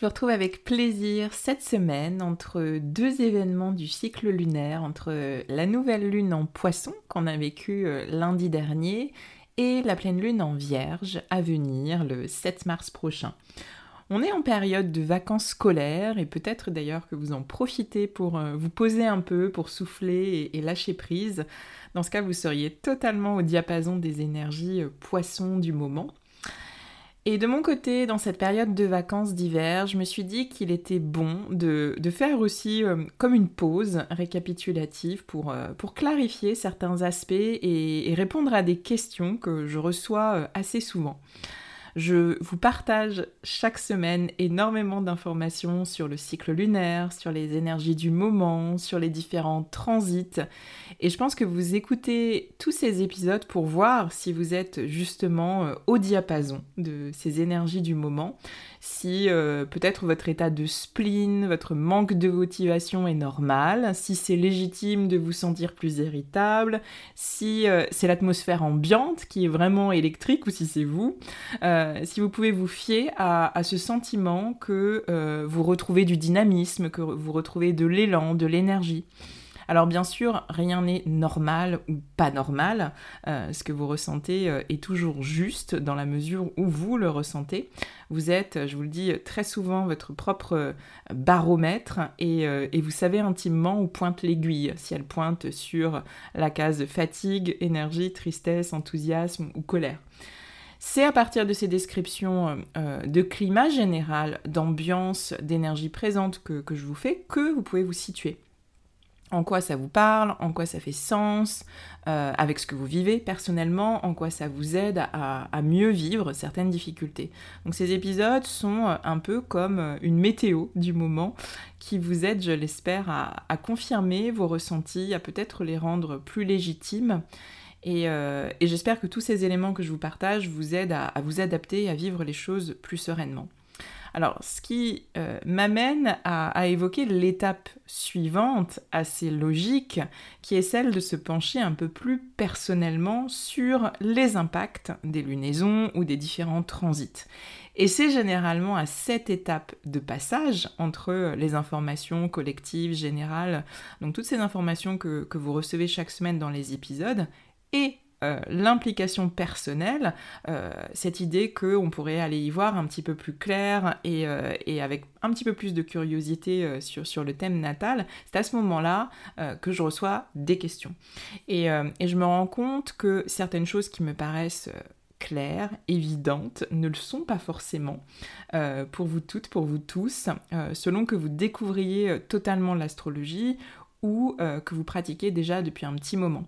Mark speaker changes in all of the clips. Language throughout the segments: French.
Speaker 1: Je vous retrouve avec plaisir cette semaine entre deux événements du cycle lunaire, entre la nouvelle lune en poisson qu'on a vécue euh, lundi dernier et la pleine lune en vierge à venir le 7 mars prochain. On est en période de vacances scolaires et peut-être d'ailleurs que vous en profitez pour euh, vous poser un peu, pour souffler et, lâcher prise. Dans ce cas, vous seriez totalement au diapason des énergies euh, poissons du moment. Et de mon côté, dans cette période de vacances d'hiver, je me suis dit qu'il était bon de, faire aussi euh, comme une pause récapitulative pour, euh, clarifier certains aspects et, répondre à des questions que je reçois euh, assez souvent. Je vous partage chaque semaine énormément d'informations sur le cycle lunaire, sur les énergies du moment, sur les différents transits. Et je pense que vous écoutez tous ces épisodes pour voir si vous êtes justement euh, au diapason de ces énergies du moment si euh, peut-être votre état de spleen, votre manque de motivation est normal, si c'est légitime de vous sentir plus irritable, si euh, c'est l'atmosphère ambiante qui est vraiment électrique ou si c'est vous, euh, si vous pouvez vous fier à, à ce sentiment que vous retrouvez du dynamisme, que vous retrouvez de l'élan, de l'énergie. Alors bien sûr, rien n'est normal ou pas normal. Euh, ce que vous ressentez euh, est toujours juste dans la mesure où vous le ressentez. Vous êtes, je vous le dis très souvent, votre propre euh, baromètre et, vous savez intimement où pointe l'aiguille. Si elle pointe sur la case fatigue, énergie, tristesse, enthousiasme ou colère. C'est à partir de ces descriptions de climat général, d'ambiance, d'énergie présente que, je vous fais que vous pouvez vous situer en quoi ça vous parle, en quoi ça fait sens, euh, avec ce que vous vivez personnellement, en quoi ça vous aide à, mieux vivre certaines difficultés? Donc ces épisodes sont euh, un peu comme euh, une météo du moment qui vous aide, je l'espère, à, confirmer vos ressentis, à peut-être les rendre plus légitimes. Et, j'espère que tous ces éléments que je vous partage vous aident à vous adapter et à vivre les choses plus sereinement. Alors, ce qui euh, m'amène à, évoquer l'étape suivante, assez logique, qui est celle de se pencher un peu plus personnellement sur les impacts des lunaisons ou des différents transits. Et c'est généralement à cette étape de passage entre les informations collectives, générales, donc toutes ces informations que, que vous recevez chaque semaine dans les épisodes, et euh, l'implication personnelle, euh, cette idée qu'on pourrait aller y voir un petit peu plus clair et, euh, avec un petit peu plus de curiosité sur, sur, le thème natal, c'est à ce moment-là que je reçois des questions. Et, et, je me rends compte que certaines choses qui me paraissent claires, évidentes, ne le sont pas forcément pour vous toutes, pour vous tous, selon que vous découvriez totalement l'astrologie ou euh, que vous pratiquez déjà depuis un petit moment.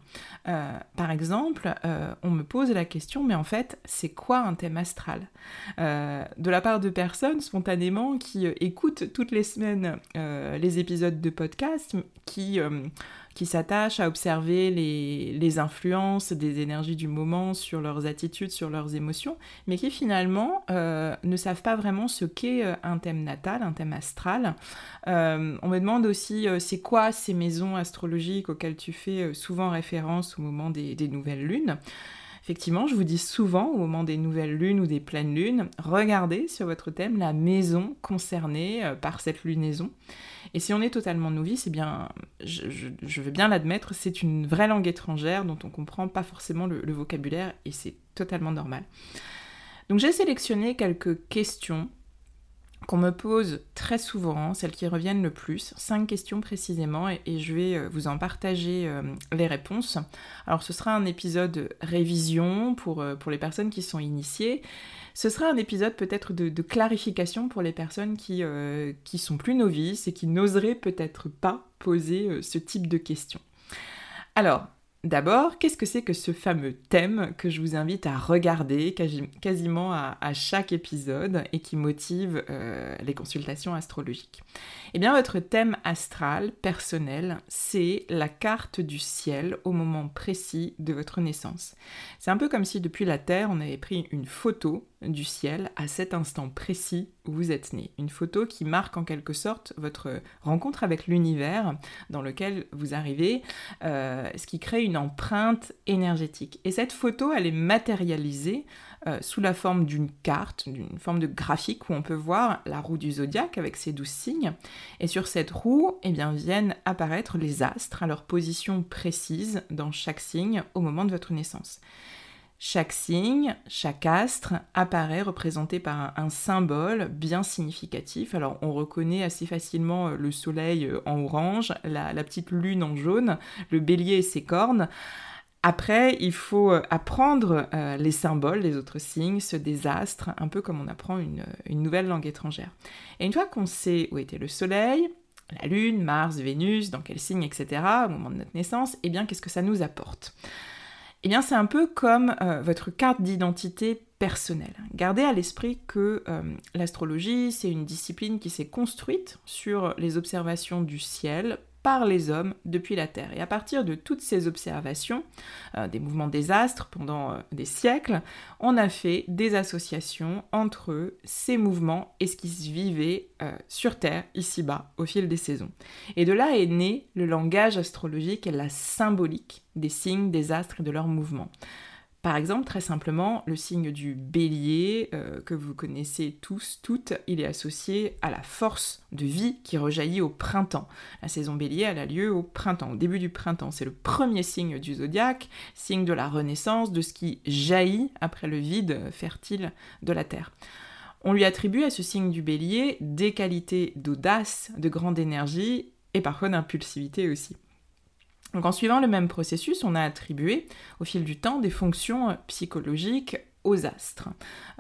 Speaker 1: Euh, par exemple, euh, on me pose la question, mais en fait, c'est quoi un thème astral? De la part de personnes spontanément qui écoutent toutes les semaines les épisodes de podcast, qui qui s'attachent à observer les, influences des énergies du moment sur leurs attitudes, sur leurs émotions, mais qui finalement euh, ne savent pas vraiment ce qu'est euh, un thème natal, un thème astral. Euh, on me demande aussi c'est quoi ces maisons astrologiques auxquelles tu fais souvent référence au moment des nouvelles lunes. Effectivement, je vous dis souvent au moment des nouvelles lunes ou des pleines lunes, regardez sur votre thème la maison concernée euh, par cette lunaison. Et si on est totalement novice, eh bien, je, veux bien l'admettre, c'est une vraie langue étrangère dont on comprend pas forcément le vocabulaire et c'est totalement normal. Donc j'ai sélectionné quelques questions qu'on me pose très souvent, celles qui reviennent le plus, cinq questions précisément, et, je vais euh, vous en partager euh, les réponses. Alors ce sera un épisode révision pour, euh, pour les personnes qui sont initiées. Ce sera un épisode peut-être de, clarification pour les personnes qui, qui sont plus novices et qui n'oseraient peut-être pas poser ce type de questions. Alors, D'abord, qu'est-ce que c'est que ce fameux thème que je vous invite à regarder quasiment à, chaque épisode et qui motive euh, les consultations astrologiques? Eh bien, votre thème astral personnel, c'est la carte du ciel au moment précis de votre naissance. C'est un peu comme si depuis la Terre, on avait pris une photo du ciel à cet instant précis où vous êtes né. Une photo qui marque en quelque sorte votre rencontre avec l'univers dans lequel vous arrivez, euh, ce qui crée une empreinte énergétique. Et cette photo, elle est matérialisée euh, sous la forme d'une carte, d'une forme de graphique où on peut voir la roue du zodiaque avec ses douze signes. Et sur cette roue, eh bien, viennent apparaître les astres à leur position précise dans chaque signe au moment de votre naissance. Chaque signe, chaque astre apparaît représenté par un, symbole bien significatif. Alors on reconnaît assez facilement euh, le soleil euh, en orange, la, petite lune en jaune, le bélier et ses cornes. Après, il faut euh, apprendre les symboles les autres signes, ceux des astres, un peu comme on apprend une, une nouvelle langue étrangère. Et une fois qu'on sait où était le soleil, la lune, Mars, Vénus, dans quel signe, etc., au moment de notre naissance, eh bien qu'est-ce que ça nous apporte? Eh bien, c'est un peu comme euh, votre carte d'identité personnelle. Gardez à l'esprit que euh, l'astrologie, c'est une discipline qui s'est construite sur les observations du ciel par les hommes depuis la Terre. Et à partir de toutes ces observations, euh, des mouvements des astres pendant des siècles, on a fait des associations entre ces mouvements et ce qui se vivait sur Terre, ici-bas, au fil des saisons. Et de là est né le langage astrologique et la symbolique des signes, des astres et de leurs mouvements. Par exemple, très simplement, le signe du bélier, euh, que vous connaissez tous, toutes, il est associé à la force de vie qui rejaillit au printemps. La saison bélier, elle a lieu au printemps, au début du printemps. C'est le premier signe du zodiaque, signe de la renaissance, de ce qui jaillit après le vide fertile de la Terre. On lui attribue à ce signe du bélier des qualités d'audace, de grande énergie et parfois d'impulsivité aussi. Donc en suivant le même processus, on a attribué au fil du temps des fonctions euh, psychologiques aux astres.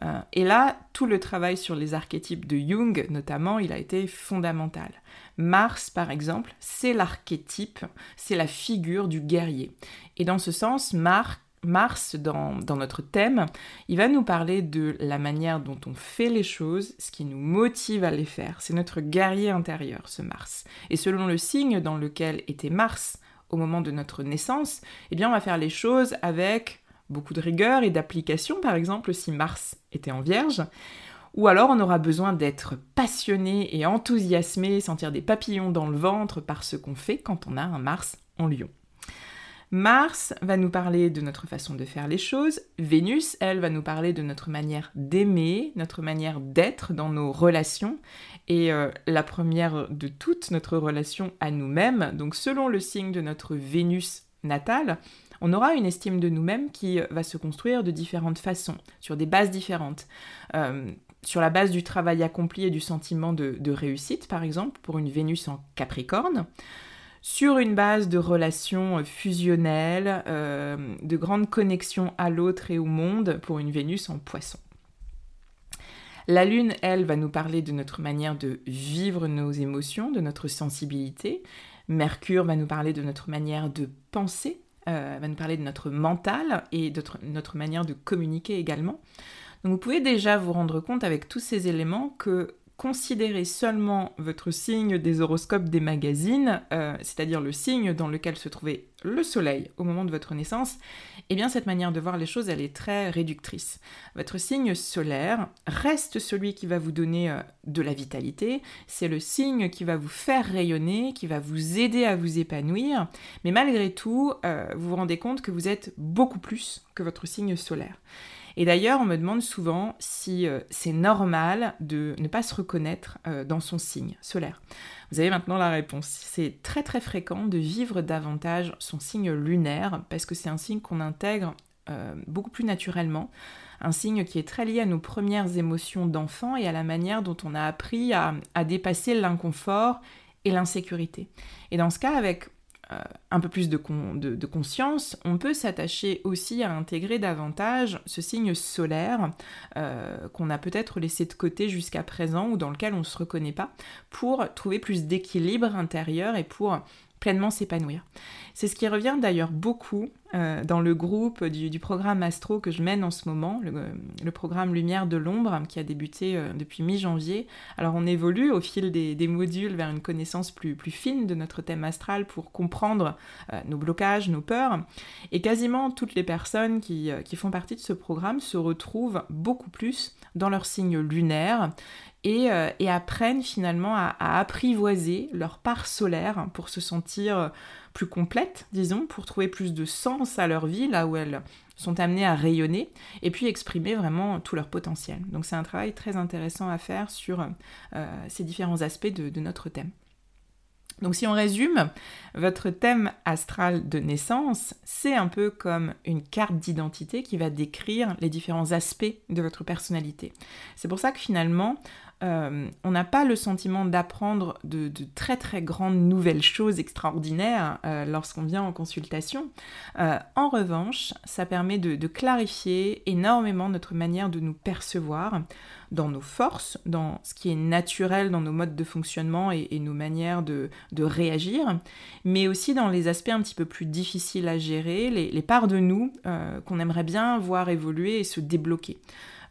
Speaker 1: Euh, et là, tout le travail sur les archétypes de Jung, notamment, il a été fondamental. Mars, par exemple, c'est l'archétype, c'est la figure du guerrier. Et dans ce sens, Mars, dans, dans, notre thème, il va nous parler de la manière dont on fait les choses, ce qui nous motive à les faire. C'est notre guerrier intérieur, ce Mars. Et selon le signe dans lequel était Mars moment de notre naissance, eh bien on va faire les choses avec beaucoup de rigueur et d'application, par exemple si Mars était en Vierge, ou alors on aura besoin d'être passionné et enthousiasmé, sentir des papillons dans le ventre par ce qu'on fait quand on a un Mars en Lion. Mars va nous parler de notre façon de faire les choses. Vénus, elle, va nous parler de notre manière d'aimer, notre manière d'être dans nos relations. Et euh, la première de toutes, notre relation à nous-mêmes. Donc selon le signe de notre Vénus natale, on aura une estime de nous-mêmes qui va se construire de différentes façons, sur des bases différentes. Euh, sur la base du travail accompli et du sentiment de réussite, par exemple, pour une Vénus en Capricorne sur une base de relations euh, fusionnelles, euh, de grandes connexions à l'autre et au monde pour une Vénus en poisson. La Lune, elle, va nous parler de notre manière de vivre nos émotions, de notre sensibilité. Mercure va nous parler de notre manière de penser, euh, va nous parler de notre mental et de notre manière de communiquer également. Donc vous pouvez déjà vous rendre compte avec tous ces éléments que considérez seulement votre signe des horoscopes des magazines, euh, c'est-à-dire le signe dans lequel se trouvait le soleil au moment de votre naissance, eh bien cette manière de voir les choses, elle est très réductrice. Votre signe solaire reste celui qui va vous donner euh, de la vitalité, c'est le signe qui va vous faire rayonner, qui va vous aider à vous épanouir, mais malgré tout, euh, vous vous rendez compte que vous êtes beaucoup plus que votre signe solaire. Et d'ailleurs, on me demande souvent si euh, c'est normal de ne pas se reconnaître euh, dans son signe solaire. Vous avez maintenant la réponse. C'est très très fréquent de vivre davantage son signe lunaire parce que c'est un signe qu'on intègre euh, beaucoup plus naturellement. Un signe qui est très lié à nos premières émotions d'enfant et à la manière dont on a appris à, dépasser l'inconfort et l'insécurité. Et dans ce cas, avec un peu plus de, conscience, on peut s'attacher aussi à intégrer davantage ce signe solaire euh, qu'on a peut-être laissé de côté jusqu'à présent ou dans lequel on ne se reconnaît pas, pour trouver plus d'équilibre intérieur et pour pleinement s'épanouir. C'est ce qui revient d'ailleurs beaucoup euh, dans le groupe du, programme Astro que je mène en ce moment, le, programme Lumière de l'ombre qui a débuté euh, depuis mi-janvier. Alors on évolue au fil des, modules vers une connaissance plus, fine de notre thème astral pour comprendre euh, nos blocages, nos peurs. Et quasiment toutes les personnes qui, font partie de ce programme se retrouvent beaucoup plus dans leur signe lunaire et, apprennent finalement à, apprivoiser leur part solaire pour se sentir plus complètes, disons, pour trouver plus de sens à leur vie, là où elles sont amenées à rayonner, et puis exprimer vraiment tout leur potentiel. Donc c'est un travail très intéressant à faire sur euh, ces différents aspects de notre thème. Donc si on résume, votre thème astral de naissance, c'est un peu comme une carte d'identité qui va décrire les différents aspects de votre personnalité. C'est pour ça que finalement, euh, on n'a pas le sentiment d'apprendre de, très très grandes nouvelles choses extraordinaires euh, lorsqu'on vient en consultation. Euh, en revanche, ça permet de, clarifier énormément notre manière de nous percevoir dans nos forces, dans ce qui est naturel dans nos modes de fonctionnement et, nos manières de, réagir, mais aussi dans les aspects un petit peu plus difficiles à gérer, les parts de nous qu'on aimerait bien voir évoluer et se débloquer.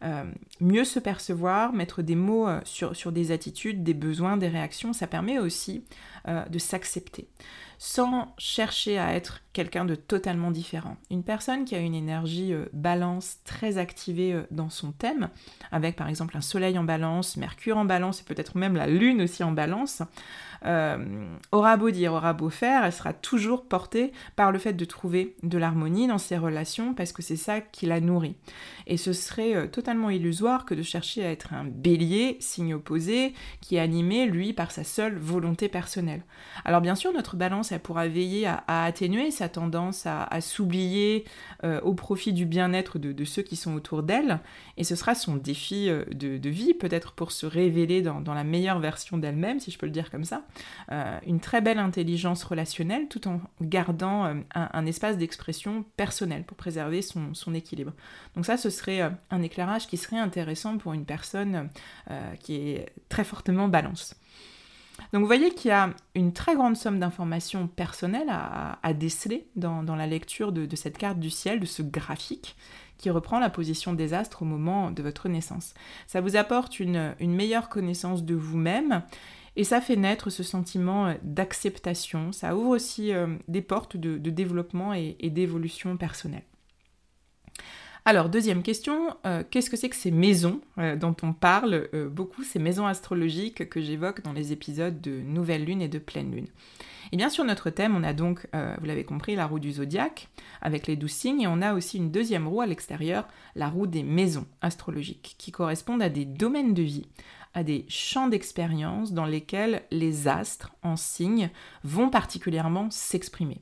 Speaker 1: Euh, mieux se percevoir, mettre des mots euh, sur, des attitudes, des besoins, des réactions, ça permet aussi euh, de s'accepter sans chercher à être quelqu'un de totalement différent. Une personne qui a une énergie balance très activée dans son thème, avec par exemple un soleil en balance, Mercure en balance et peut-être même la Lune aussi en balance, aura beau dire, aura beau faire, elle sera toujours portée par le fait de trouver de l'harmonie dans ses relations parce que c'est ça qui la nourrit. Et ce serait euh, totalement illusoire que de chercher à être un bélier, signe opposé, qui est animé, lui, par sa seule volonté personnelle. Alors bien sûr, notre balance, elle pourra veiller à, atténuer sa tendance à, s'oublier euh, au profit du bien-être de, ceux qui sont autour d'elle, et ce sera son défi de, vie, peut-être pour se révéler dans la meilleure version d'elle-même, si je peux le dire comme ça. Euh, une très belle intelligence relationnelle tout en gardant euh, un, espace d'expression personnel pour préserver son, équilibre. Donc ça, ce serait euh, un éclairage qui serait intéressant pour une personne qui est très fortement balance. Donc vous voyez qu'il y a une très grande somme d'informations personnelles à, déceler dans, la lecture de, cette carte du ciel, de ce graphique qui reprend la position des astres au moment de votre naissance. Ça vous apporte une meilleure connaissance de vous-même et ça fait naître ce sentiment euh, d'acceptation. Ça ouvre aussi euh, des portes de, développement et, d'évolution personnelle. Alors, deuxième question, euh, qu'est-ce que c'est que ces maisons dont on parle beaucoup, ces maisons astrologiques que j'évoque dans les épisodes de Nouvelle Lune et de Pleine Lune? Et bien sur notre thème, on a donc, vous l'avez compris, la roue du zodiaque avec les douze signes, et on a aussi une deuxième roue à l'extérieur, la roue des maisons astrologiques, qui correspondent à des domaines de vie, à des champs d'expérience dans lesquels les astres en signe vont particulièrement s'exprimer.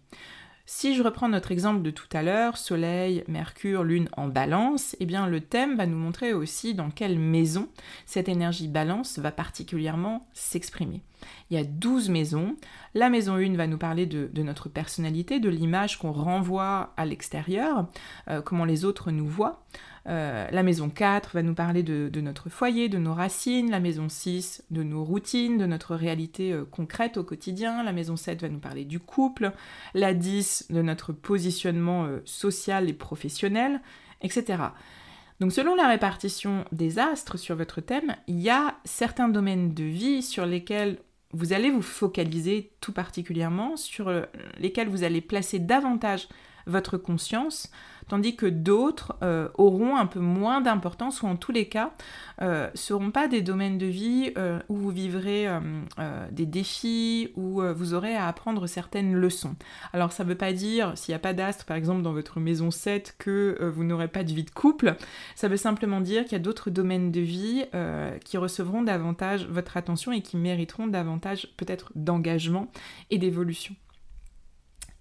Speaker 1: Si je reprends notre exemple de tout à l'heure, Soleil, Mercure, Lune en balance, eh bien le thème va nous montrer aussi dans quelle maison cette énergie balance va particulièrement s'exprimer. Il y a 12 maisons. La maison 1 va nous parler de, notre personnalité, de l'image qu'on renvoie à l'extérieur, euh, comment les autres nous voient. Euh, la maison 4 va nous parler de, notre foyer, de nos racines. La maison 6 de nos routines, de notre réalité euh, concrète au quotidien. La maison 7 va nous parler du couple. La 10 de notre positionnement euh, social et professionnel, etc. Donc selon la répartition des astres sur votre thème, il y a certains domaines de vie sur lesquels vous allez vous focaliser tout particulièrement, sur lesquels vous allez placer davantage votre conscience, tandis que d'autres euh, auront un peu moins d'importance ou en tous les cas ne euh, seront pas des domaines de vie euh, où vous vivrez des défis, où vous aurez à apprendre certaines leçons. Alors ça ne veut pas dire, s'il n'y a pas d'astre par exemple dans votre maison 7, que vous n'aurez pas de vie de couple, ça veut simplement dire qu'il y a d'autres domaines de vie qui recevront davantage votre attention et qui mériteront davantage peut-être d'engagement et d'évolution.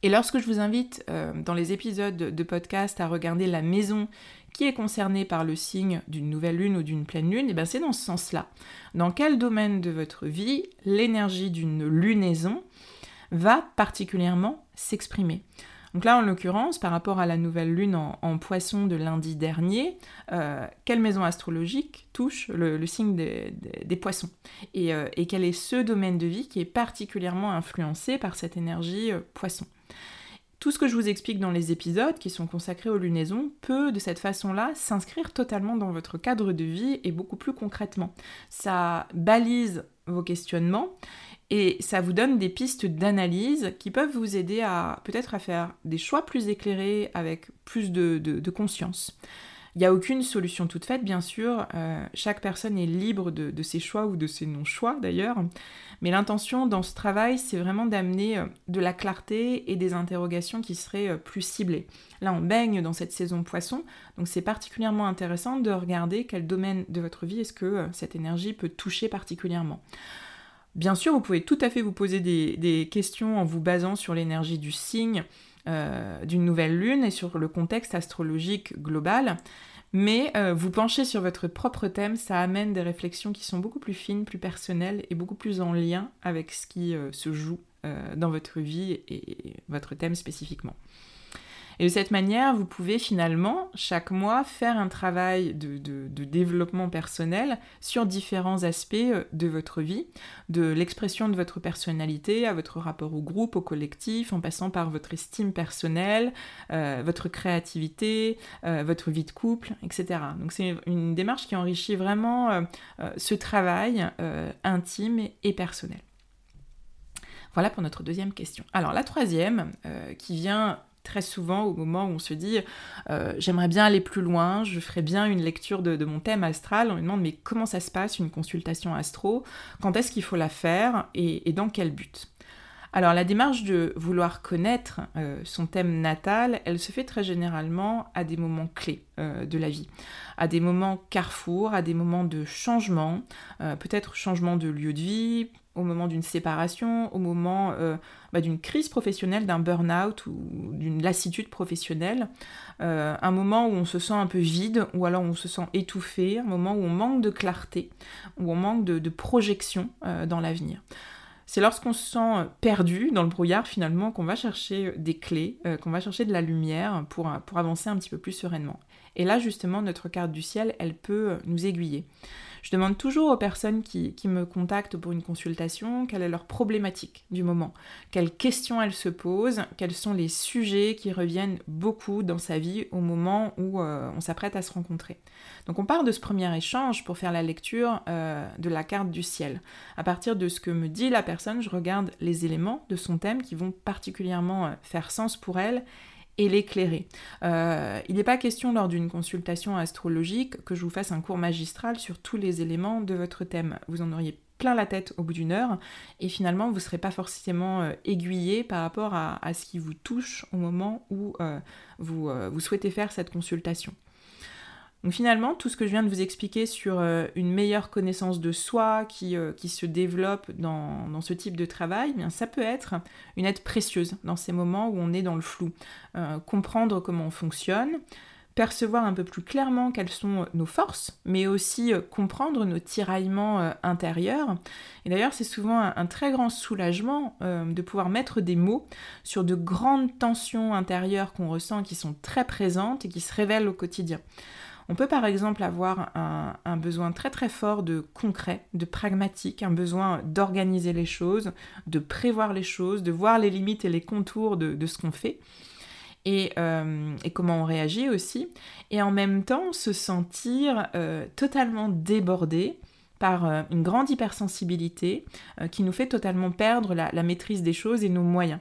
Speaker 1: Et lorsque je vous invite euh, dans les épisodes de podcast à regarder la maison qui est concernée par le signe d'une nouvelle lune ou d'une pleine lune, et eh bien c'est dans ce sens-là. Dans quel domaine de votre vie l'énergie d'une lunaison va particulièrement s'exprimer? Donc là, en l'occurrence, par rapport à la nouvelle lune en, poisson de lundi dernier, euh, quelle maison astrologique touche le, signe des, poissons? Euh, et, quel est ce domaine de vie qui est particulièrement influencé par cette énergie poisson? Tout ce que je vous explique dans les épisodes qui sont consacrés aux lunaisons peut de cette façon-là s'inscrire totalement dans votre cadre de vie et beaucoup plus concrètement. Ça balise vos questionnements et ça vous donne des pistes d'analyse qui peuvent vous aider à peut-être à faire des choix plus éclairés avec plus de conscience. Il n'y a aucune solution toute faite, bien sûr. Euh, chaque personne est libre de, ses choix ou de ses non-choix, d'ailleurs. Mais l'intention dans ce travail, c'est vraiment d'amener euh, de la clarté et des interrogations qui seraient euh, plus ciblées. Là, on baigne dans cette saison poisson, donc c'est particulièrement intéressant de regarder quel domaine de votre vie est-ce que cette énergie peut toucher particulièrement. Bien sûr, vous pouvez tout à fait vous poser des questions en vous basant sur l'énergie du signe, euh, d'une nouvelle lune et sur le contexte astrologique global. Mais euh, vous penchez sur votre propre thème, ça amène des réflexions qui sont beaucoup plus fines, plus personnelles et beaucoup plus en lien avec ce qui euh, se joue dans votre vie et votre thème spécifiquement. Et de cette manière, vous pouvez finalement, chaque mois, faire un travail de, développement personnel sur différents aspects euh, de votre vie, de l'expression de votre personnalité à votre rapport au groupe, au collectif, en passant par votre estime personnelle, euh, votre créativité, euh, votre vie de couple, etc. Donc c'est une démarche qui enrichit vraiment ce travail intime et personnel. Voilà pour notre deuxième question. Alors la troisième, qui vient très souvent au moment où on se dit euh, j'aimerais bien aller plus loin, je ferais bien une lecture de, mon thème astral, on me demande mais comment ça se passe une consultation astro, quand est-ce qu'il faut la faire? Et, dans quel but? Alors la démarche de vouloir connaître euh, son thème natal, elle se fait très généralement à des moments clés euh, de la vie, à des moments carrefour, à des moments de changement, peut-être changement de lieu de vie, au moment d'une séparation, au moment euh, bah, d'une crise professionnelle, d'un burn-out ou d'une lassitude professionnelle, euh, un moment où on se sent un peu vide ou alors on se sent étouffé, un moment où on manque de clarté, où on manque de, projection euh, dans l'avenir. C'est lorsqu'on se sent perdu dans le brouillard finalement qu'on va chercher des clés, qu'on va chercher de la lumière pour, pour avancer un petit peu plus sereinement. Et là justement notre carte du ciel, elle peut nous aiguiller. Je demande toujours aux personnes qui, me contactent pour une consultation quelle est leur problématique du moment, quelles questions elles se posent, quels sont les sujets qui reviennent beaucoup dans sa vie au moment où euh, on s'apprête à se rencontrer. Donc on part de ce premier échange pour faire la lecture euh, de la carte du ciel. À partir de ce que me dit la personne, je regarde les éléments de son thème qui vont particulièrement euh, faire sens pour elle et l'éclairer. Euh, il n'est pas question lors d'une consultation astrologique que je vous fasse un cours magistral sur tous les éléments de votre thème. Vous en auriez plein la tête au bout d'une heure et finalement vous ne serez pas forcément euh, aiguillé par rapport à, ce qui vous touche au moment où euh, vous, vous souhaitez faire cette consultation. Donc finalement, tout ce que je viens de vous expliquer sur euh, une meilleure connaissance de soi qui, euh, qui se développe dans, ce type de travail, eh bien, ça peut être une aide précieuse dans ces moments où on est dans le flou. Euh, comprendre comment on fonctionne, percevoir un peu plus clairement quelles sont nos forces, mais aussi comprendre nos tiraillements intérieurs. Et d'ailleurs, c'est souvent un, très grand soulagement de pouvoir mettre des mots sur de grandes tensions intérieures qu'on ressent, qui sont très présentes et qui se révèlent au quotidien. On peut par exemple avoir un, besoin très très fort de concret, de pragmatique, un besoin d'organiser les choses, de prévoir les choses, de voir les limites et les contours de, ce qu'on fait. et, comment on réagit aussi, et en même temps se sentir totalement débordé par une grande hypersensibilité qui nous fait totalement perdre la maîtrise des choses et nos moyens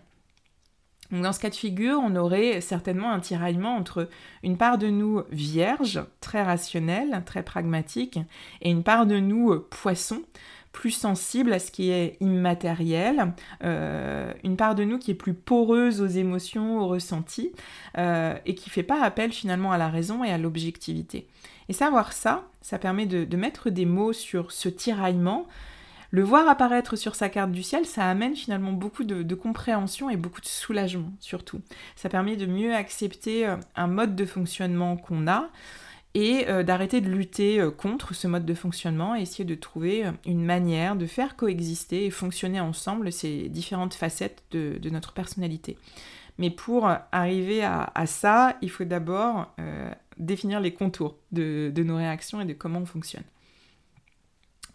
Speaker 1: dans ce cas de figure, on aurait certainement un tiraillement entre une part de nous vierge, très rationnelle, très pragmatique, et une part de nous poisson, plus sensible à ce qui est immatériel, euh, une part de nous qui est plus poreuse aux émotions, aux ressentis, euh, et qui fait pas appel finalement à la raison et à l'objectivité. Et savoir ça, ça permet de mettre des mots sur ce tiraillement, le voir apparaître sur sa carte du ciel, ça amène finalement beaucoup de, compréhension et beaucoup de soulagement surtout. Ça permet de mieux accepter euh, un mode de fonctionnement qu'on a et euh, d'arrêter de lutter euh, contre ce mode de fonctionnement et essayer de trouver une manière de faire coexister et fonctionner ensemble ces différentes facettes de, notre personnalité. Mais pour arriver à, ça, il faut d'abord définir les contours de nos réactions et de comment on fonctionne.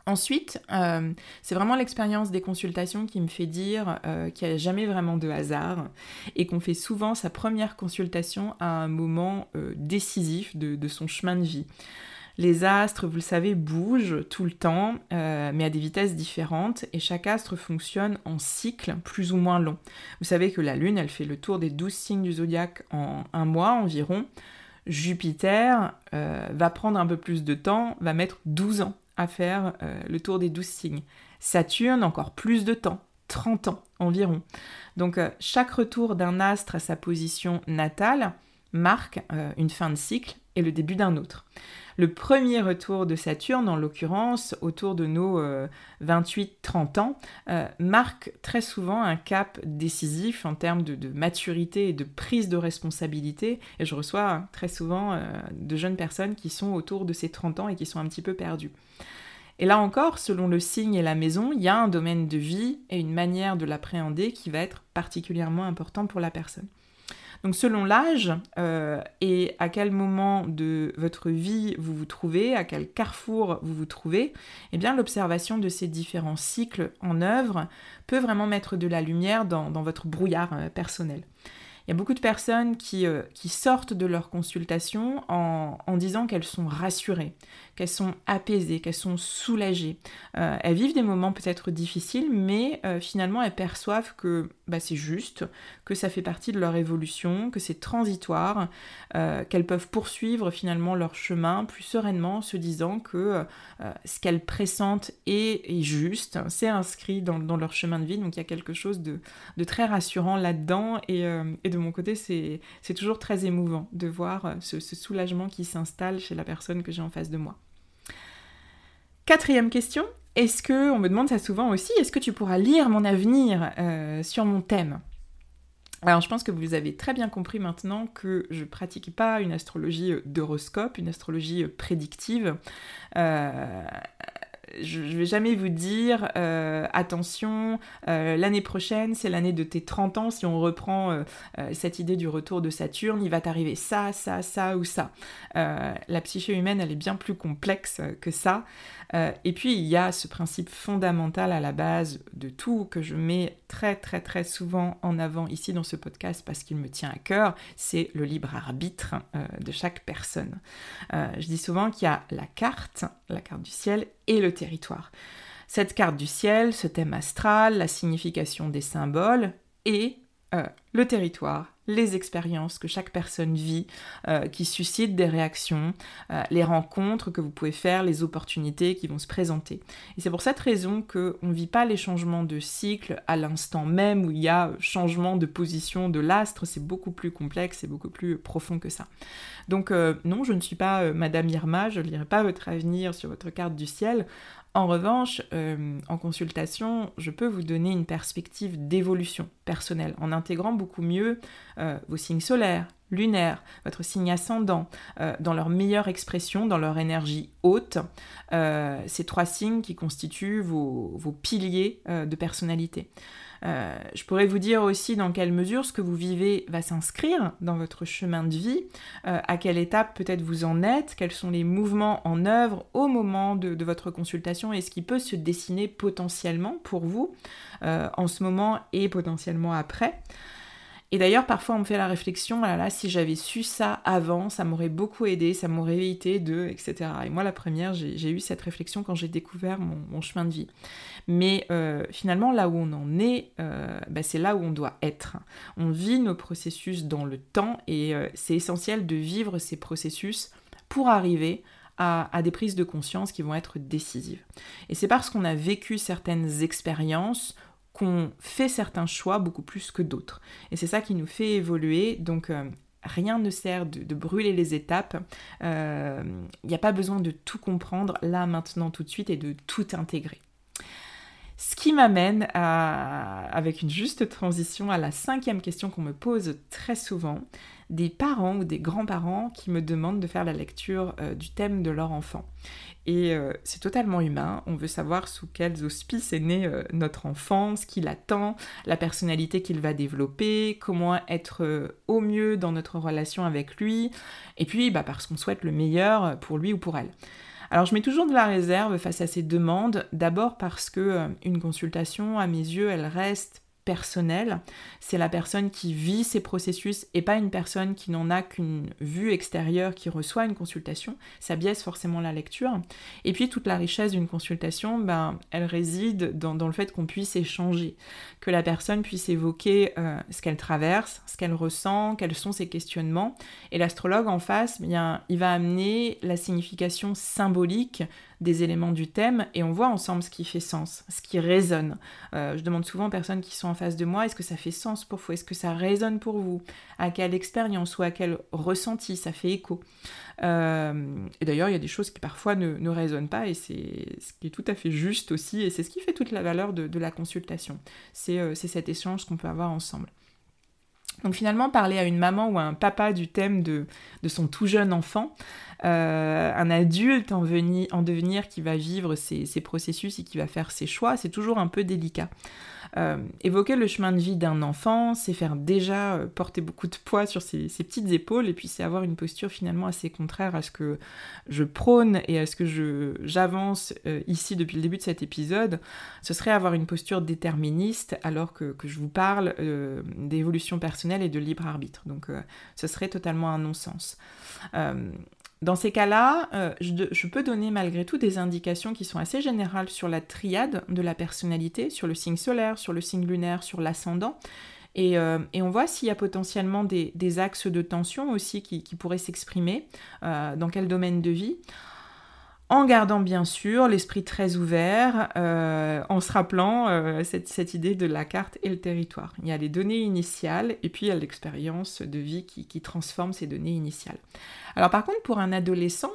Speaker 1: Ensuite, euh, c'est vraiment l'expérience des consultations qui me fait dire euh, qu'il n'y a jamais vraiment de hasard et qu'on fait souvent sa première consultation à un moment euh, décisif de, son chemin de vie. Les astres, vous le savez, bougent tout le temps, mais à des vitesses différentes, et chaque astre fonctionne en cycle plus ou moins long. Vous savez que la Lune, elle fait le tour des douze signes du zodiaque en un mois environ. Jupiter va prendre un peu plus de temps, va mettre 12 ans à faire euh, le tour des douze signes. Saturne, encore plus de temps, 30 ans environ. Donc euh, chaque retour d'un astre à sa position natale marque euh, une fin de cycle et le début d'un autre. Le premier retour de Saturne, en l'occurrence autour de nos 28-30 ans, marque très souvent un cap décisif en termes de, maturité et de prise de responsabilité. Et je reçois très souvent de jeunes personnes qui sont autour de ces 30 ans et qui sont un petit peu perdues. Et là encore, selon le signe et la maison, il y a un domaine de vie et une manière de l'appréhender qui va être particulièrement important pour la personne. Donc selon l'âge euh, et à quel moment de votre vie vous vous trouvez, à quel carrefour vous vous trouvez, eh bien l'observation de ces différents cycles en œuvre peut vraiment mettre de la lumière dans, votre brouillard euh, personnel. Il y a beaucoup de personnes qui, euh, sortent de leur consultation en disant qu'elles sont rassurées, qu'elles sont apaisées, qu'elles sont soulagées. Euh, elles vivent des moments peut-être difficiles, mais euh, finalement elles perçoivent que bah, c'est juste, que ça fait partie de leur évolution, que c'est transitoire, euh, qu'elles peuvent poursuivre finalement leur chemin plus sereinement, se disant que ce qu'elles pressentent est, juste, c'est inscrit dans, leur chemin de vie, donc il y a quelque chose de, très rassurant là-dedans, et, de mon côté c'est toujours très émouvant de voir ce soulagement qui s'installe chez la personne que j'ai en face de moi. Quatrième question, est-ce que, on me demande ça souvent aussi, est-ce que tu pourras lire mon avenir euh, sur mon thème? Alors je pense que vous avez très bien compris maintenant que je pratique pas une astrologie d'horoscope, une astrologie prédictive. Euh, je ne vais jamais vous dire euh, attention, l'année prochaine, c'est l'année de tes 30 ans, si on reprend cette idée du retour de Saturne, il va t'arriver ça, ça, ça ou ça. la psyché humaine, elle est bien plus complexe que ça. Euh, et puis il y a ce principe fondamental à la base de tout que je mets très très très souvent en avant ici dans ce podcast parce qu'il me tient à cœur, c'est le libre arbitre euh, de chaque personne. Euh, je dis souvent qu'il y a la carte, la carte du ciel et le territoire. Cette carte du ciel, ce thème astral, la signification des symboles et le territoire, les expériences que chaque personne vit, euh, qui suscitent des réactions, euh, les rencontres que vous pouvez faire, les opportunités qui vont se présenter. Et c'est pour cette raison qu'on ne vit pas les changements de cycle à l'instant même où il y a changement de position de l'astre, c'est beaucoup plus complexe et beaucoup plus profond que ça. Donc euh, non, je ne suis pas Madame Irma, je ne lirai pas votre avenir sur votre carte du ciel. En revanche, euh, en consultation, je peux vous donner une perspective d'évolution personnelle en intégrant beaucoup mieux euh, vos signes solaires, lunaires, votre signe ascendant, euh, dans leur meilleure expression, dans leur énergie haute, ces trois signes qui constituent vos piliers de personnalité. Euh, je pourrais vous dire aussi dans quelle mesure ce que vous vivez va s'inscrire dans votre chemin de vie, euh, à quelle étape peut-être vous en êtes, quels sont les mouvements en œuvre au moment de, votre consultation et ce qui peut se dessiner potentiellement pour vous euh, en ce moment et potentiellement après. Et d'ailleurs, parfois, on me fait la réflexion, ah là, si j'avais su ça avant, ça m'aurait beaucoup aidé, ça m'aurait évité de, etc. Et moi, la première, j'ai eu cette réflexion quand j'ai découvert mon, chemin de vie. Mais euh, finalement, là où on en est, euh, bah, c'est là où on doit être. On vit nos processus dans le temps et euh, c'est essentiel de vivre ces processus pour arriver à, des prises de conscience qui vont être décisives. Et c'est parce qu'on a vécu certaines expériences qu'on fait certains choix beaucoup plus que d'autres. Et c'est ça qui nous fait évoluer. Donc euh, rien ne sert de, brûler les étapes. Il euh, n'y a pas besoin de tout comprendre là, maintenant, tout de suite et de tout intégrer. Ce qui m'amène avec une juste transition à la cinquième question qu'on me pose très souvent, des parents ou des grands-parents qui me demandent de faire la lecture euh, du thème de leur enfant. Et euh, c'est totalement humain, on veut savoir sous quels auspices est né euh, notre enfant, ce qu'il attend, la personnalité qu'il va développer, comment être au mieux dans notre relation avec lui, et puis bah, parce qu'on souhaite le meilleur pour lui ou pour elle. Alors je mets toujours de la réserve face à ces demandes, d'abord parce que une consultation, à mes yeux, elle reste personnel, c'est la personne qui vit ces processus et pas une personne qui n'en a qu'une vue extérieure qui reçoit une consultation. Ça biaise forcément la lecture. Et puis toute la richesse d'une consultation, ben, elle réside dans, le fait qu'on puisse échanger, que la personne puisse évoquer euh, ce qu'elle traverse, ce qu'elle ressent, quels sont ses questionnements. Et l'astrologue en face, bien, il va amener la signification symbolique des éléments du thème et on voit ensemble ce qui fait sens, ce qui résonne. Euh, je demande souvent aux personnes qui sont en face de moi, est-ce que ça fait sens pour vous? Est-ce que ça résonne pour vous? À quelle expérience ou à quel ressenti ça fait écho? Euh, Et d'ailleurs, il y a des choses qui parfois ne, résonnent pas et c'est ce qui est tout à fait juste aussi et c'est ce qui fait toute la valeur de, la consultation. Euh, c'est cet échange qu'on peut avoir ensemble. Donc finalement, parler à une maman ou à un papa du thème de, de son tout jeune enfant, euh, un adulte en, en, devenir qui va vivre ces, processus et qui va faire ses choix, c'est toujours un peu délicat. Euh, évoquer le chemin de vie d'un enfant, c'est faire déjà euh, porter beaucoup de poids sur ses, petites épaules et puis c'est avoir une posture finalement assez contraire à ce que je prône et à ce que j'avance ici depuis le début de cet épisode. Ce serait avoir une posture déterministe alors que je vous parle d'évolution personnelle et de libre arbitre. Donc ce serait totalement un non-sens. Dans ces cas-là, euh, je, peux donner malgré tout des indications qui sont assez générales sur la triade de la personnalité, sur le signe solaire, sur le signe lunaire, sur l'ascendant. Et, euh, on voit s'il y a potentiellement des, axes de tension aussi qui, pourraient s'exprimer, euh, dans quel domaine de vie en gardant bien sûr l'esprit très ouvert, en se rappelant cette, idée de la carte et le territoire. Il y a les données initiales et puis il y a l'expérience de vie qui transforme ces données initiales. Alors par contre, pour un adolescent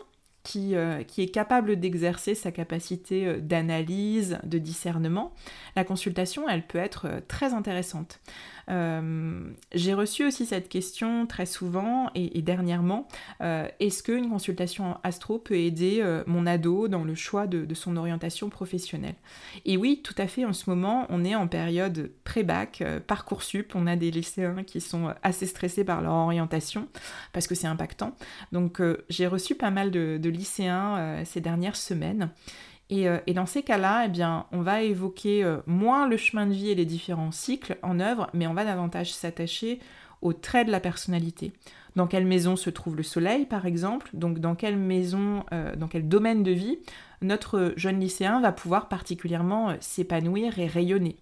Speaker 1: qui, euh, qui est capable d'exercer sa capacité euh, d'analyse, de discernement, la consultation, elle peut être euh, très intéressante. J'ai reçu aussi cette question très souvent et, dernièrement, est-ce qu'une consultation astro peut aider mon ado dans le choix de, son orientation professionnelle? Et oui, tout à fait, en ce moment, on est en période pré-bac, parcoursup, on a des lycéens qui sont assez stressés par leur orientation parce que c'est impactant. Donc j'ai reçu pas mal de, de lycéens ces dernières semaines euh, et, dans ces cas-là, eh on va évoquer euh, moins le chemin de vie et les différents cycles en œuvre, mais on va davantage s'attacher aux traits de la personnalité. Dans quelle maison se trouve le soleil, par exemple? Donc, dans quelle maison, euh, dans quel domaine de vie notre jeune lycéen va pouvoir particulièrement s'épanouir et rayonner?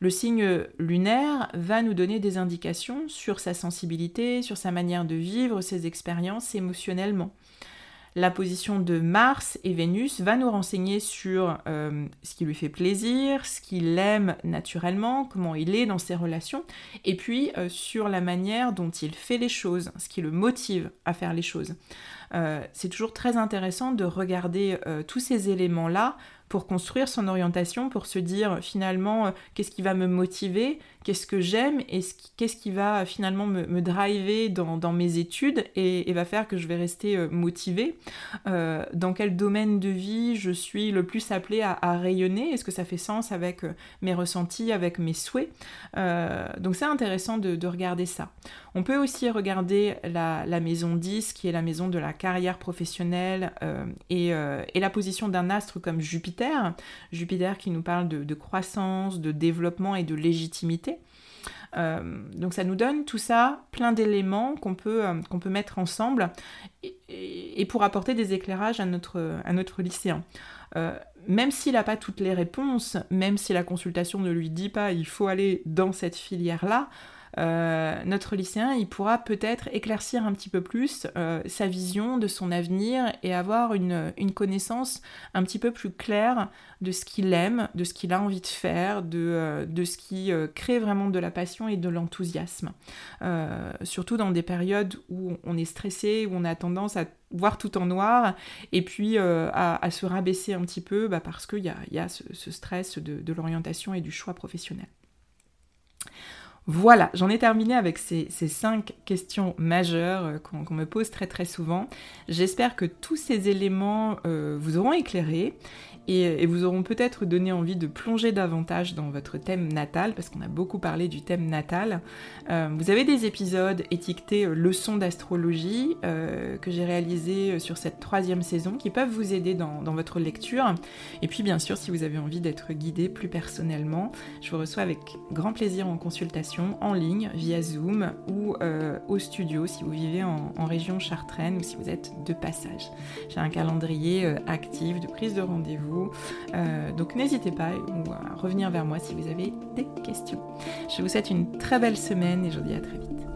Speaker 1: Le signe lunaire va nous donner des indications sur sa sensibilité, sur sa manière de vivre ses expériences émotionnellement. La position de Mars et Vénus va nous renseigner sur euh, ce qui lui fait plaisir, ce qu'il aime naturellement, comment il est dans ses relations, et puis euh, sur la manière dont il fait les choses, ce qui le motive à faire les choses. Euh, c'est toujours très intéressant de regarder tous ces éléments-là pour construire son orientation, pour se dire finalement euh, qu'est-ce qui va me motiver, qu'est-ce que j'aime et qu'est-ce qui va finalement me, driver dans, mes études et, va faire que je vais rester euh, motivée. Euh, dans quel domaine de vie je suis le plus appelée à, rayonner? Est-ce que ça fait sens avec mes ressentis, avec mes souhaits? Donc c'est intéressant de, regarder ça. On peut aussi regarder la, maison 10 qui est la maison de la carrière professionnelle et la position d'un astre comme Jupiter Jupiter. qui nous parle de, croissance, de développement et de légitimité. donc ça nous donne tout ça, plein d'éléments qu'on peut, peut mettre ensemble et, pour apporter des éclairages à notre, à notre lycéen même s'il n'a pas toutes les réponses, même si la consultation ne lui dit pas il faut aller dans cette filière-là, euh, notre lycéen, il pourra peut-être éclaircir un petit peu plus euh, sa vision de son avenir et avoir une, connaissance un petit peu plus claire de ce qu'il aime, de ce qu'il a envie de faire, de, euh, ce qui crée vraiment de la passion et de l'enthousiasme. surtout dans des périodes où on est stressé, où on a tendance à voir tout en noir et puis à, se rabaisser un petit peu bah, parce qu'il y a, ce, stress de l'orientation et du choix professionnel. Voilà, j'en ai terminé avec ces, cinq questions majeures euh, qu'on me pose très très souvent. J'espère que tous ces éléments euh, vous auront éclairé et, vous auront peut-être donné envie de plonger davantage dans votre thème natal, parce qu'on a beaucoup parlé du thème natal. Euh, vous avez des épisodes étiquetés euh, leçons d'astrologie euh, que j'ai réalisés sur cette troisième saison qui peuvent vous aider dans, votre lecture. Et puis bien sûr, si vous avez envie d'être guidé plus personnellement, je vous reçois avec grand plaisir en consultation, en ligne, via Zoom ou au studio si vous vivez en, en région chartraine ou si vous êtes de passage. J'ai un calendrier actif de prise de rendez-vous euh, donc n'hésitez pas à revenir vers moi si vous avez des questions. Je vous souhaite une très belle semaine et je vous dis à très vite.